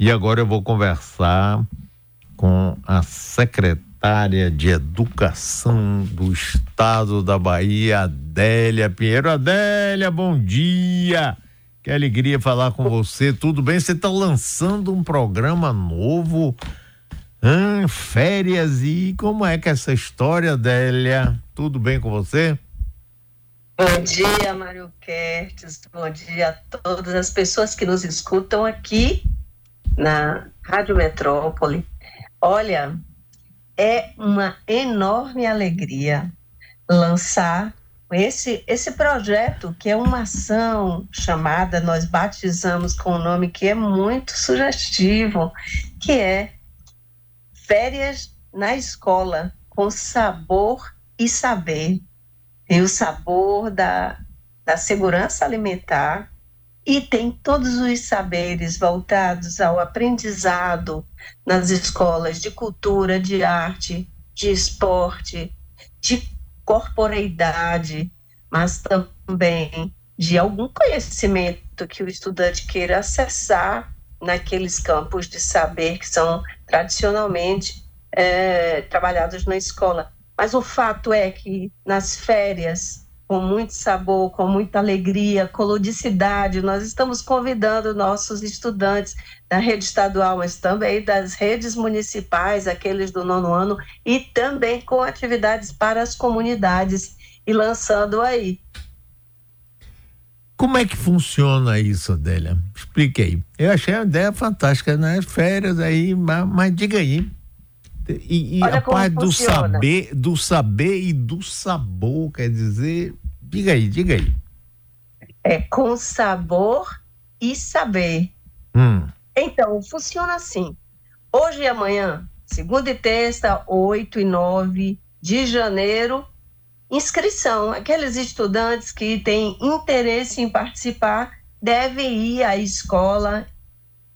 E agora eu vou conversar com a secretária de Educação do Estado da Bahia, Adélia Pinheiro. Adélia, bom dia! Que alegria falar com você. Tudo bem? Você está lançando um programa novo, hum, férias, e como é que é essa história, Adélia? Tudo bem com você? Bom dia, Mário Kertes. Bom dia a todas as pessoas que nos escutam aqui na Rádio Metrópole. Olha, é uma enorme alegria lançar esse, esse projeto, que é uma ação chamada, nós batizamos com um nome que é muito sugestivo, que é Férias na Escola, com sabor e saber. Tem o sabor da, da segurança alimentar, e tem todos os saberes voltados ao aprendizado nas escolas de cultura, de arte, de esporte, de corporeidade, mas também de algum conhecimento que o estudante queira acessar naqueles campos de saber que são tradicionalmente é, trabalhados na escola. Mas o fato é que nas férias com muito sabor, com muita alegria, com ludicidade. Nós estamos convidando nossos estudantes da rede estadual, mas também das redes municipais, aqueles do nono ano, e também com atividades para as comunidades e lançando aí. Como é que funciona isso, Adélia? Explique aí. Eu achei a ideia fantástica nas né? férias aí, mas, mas diga aí. E, e a parte do saber, do saber e do sabor, quer dizer, diga aí, diga aí. É com sabor e saber. Hum. Então, funciona assim. Hoje e amanhã, segunda e terça, 8 e 9 de janeiro, inscrição. Aqueles estudantes que têm interesse em participar devem ir à escola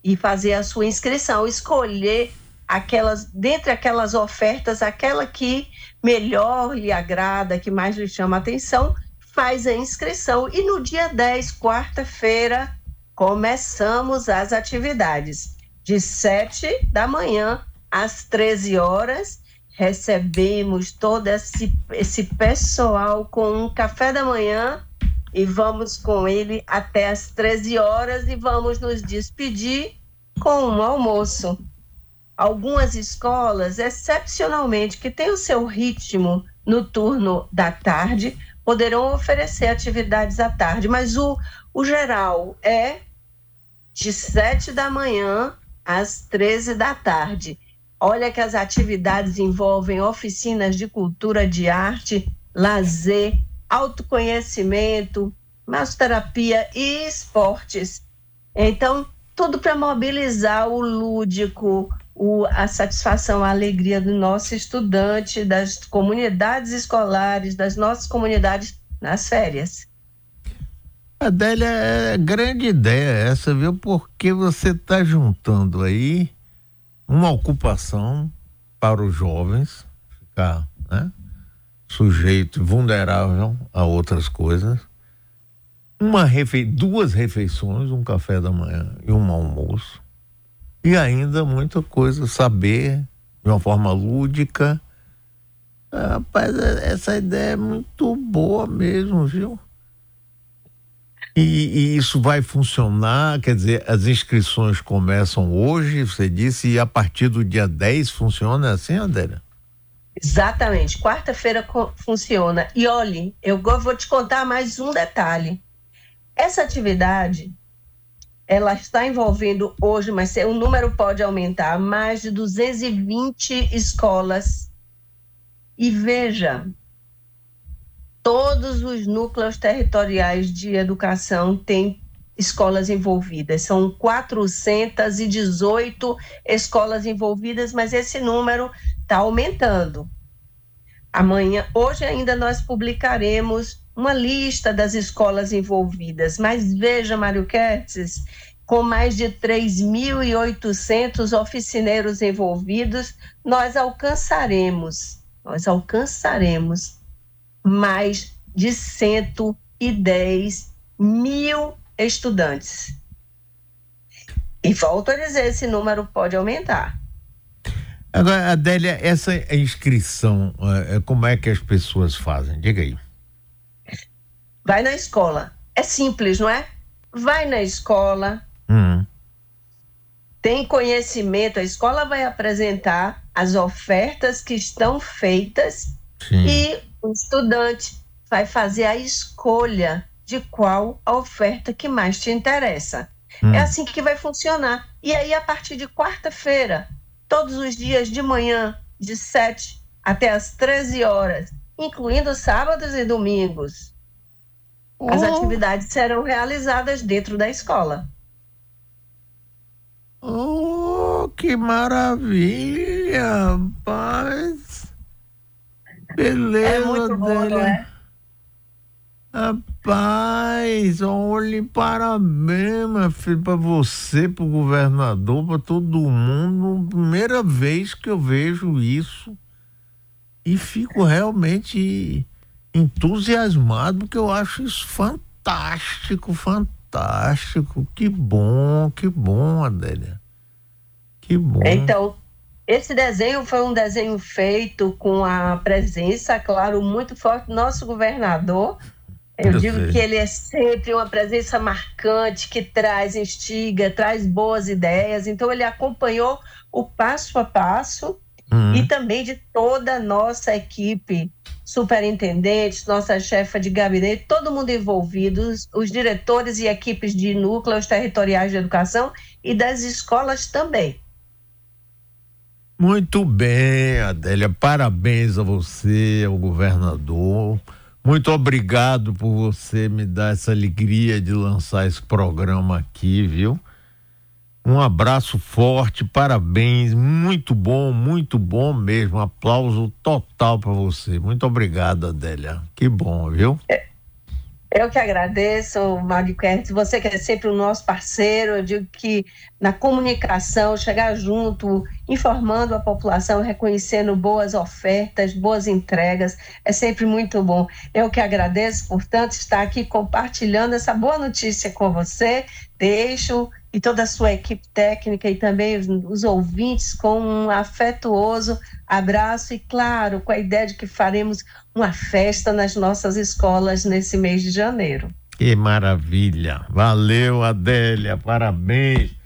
e fazer a sua inscrição, escolher aquelas, dentre aquelas ofertas, aquela que melhor lhe agrada, que mais lhe chama a atenção, faz a inscrição e no dia 10, quarta-feira, começamos as atividades. De 7 da manhã às 13 horas, recebemos todo esse, esse pessoal com um café da manhã e vamos com ele até às 13 horas e vamos nos despedir com um almoço algumas escolas, excepcionalmente, que têm o seu ritmo no turno da tarde, poderão oferecer atividades à tarde, mas o, o geral é de 7 da manhã às 13 da tarde. Olha que as atividades envolvem oficinas de cultura, de arte, lazer, autoconhecimento, massoterapia e esportes. Então, tudo para mobilizar o lúdico, o, a satisfação, a alegria do nosso estudante, das comunidades escolares, das nossas comunidades nas férias. Adélia, é grande ideia essa, viu? Porque você está juntando aí uma ocupação para os jovens, ficar né, sujeito, vulnerável a outras coisas, uma refe... duas refeições, um café da manhã e um almoço, e ainda muita coisa, saber de uma forma lúdica. Rapaz, essa ideia é muito boa mesmo, viu? E, e, isso vai funcionar, quer dizer, as inscrições começam hoje, você disse, e a partir do dia 10 funciona assim, Andréa? Exatamente, quarta-feira funciona. E olhe, eu vou te contar mais um detalhe. Essa atividade ela está envolvendo hoje, mas o número pode aumentar, mais de 220 escolas. E veja, todos os núcleos territoriais de educação têm escolas envolvidas. São 418 escolas envolvidas, mas esse número está aumentando. Amanhã, hoje ainda nós publicaremos uma lista das escolas envolvidas, mas veja, Mário Kertz, com mais de 3.800 oficineiros envolvidos, nós alcançaremos, nós alcançaremos mais de 110 mil estudantes. E volto a dizer, esse número pode aumentar. Agora, Adélia, essa inscrição, é, como é que as pessoas fazem? Diga aí. Vai na escola. É simples, não é? Vai na escola. Hum. Tem conhecimento, a escola vai apresentar as ofertas que estão feitas Sim. e o estudante vai fazer a escolha de qual a oferta que mais te interessa. Hum. É assim que vai funcionar. E aí, a partir de quarta-feira, todos os dias de manhã, de 7 até as 13 horas, incluindo sábados e domingos, oh. as atividades serão realizadas dentro da escola. Oh, que maravilha, rapaz! Beleza, é muito bom, não é? Rapaz, olhe, parabéns, meu filho, para você, para o governador, para todo mundo. Primeira vez que eu vejo isso e fico realmente entusiasmado, porque eu acho isso fantástico, fantástico. Que bom, que bom, Adélia. Que bom. Então, esse desenho foi um desenho feito com a presença, claro, muito forte do nosso governador eu, eu digo sei. que ele é sempre uma presença marcante, que traz, instiga, traz boas ideias. Então, ele acompanhou o passo a passo uhum. e também de toda a nossa equipe, superintendentes, nossa chefa de gabinete, todo mundo envolvido, os, os diretores e equipes de núcleos territoriais de educação e das escolas também. Muito bem, Adélia. Parabéns a você, ao governador. Muito obrigado por você me dar essa alegria de lançar esse programa aqui, viu? Um abraço forte, parabéns, muito bom, muito bom mesmo. Aplauso total para você. Muito obrigado, Adélia. Que bom, viu? É. Eu que agradeço, Mário Kertz, você que é sempre o nosso parceiro, eu digo que na comunicação, chegar junto, informando a população, reconhecendo boas ofertas, boas entregas, é sempre muito bom. Eu que agradeço, portanto, estar aqui compartilhando essa boa notícia com você. Deixo e toda a sua equipe técnica e também os, os, ouvintes com um afetuoso abraço e, claro, com a ideia de que faremos uma festa nas nossas escolas nesse mês de janeiro. Que maravilha! Valeu, Adélia, parabéns!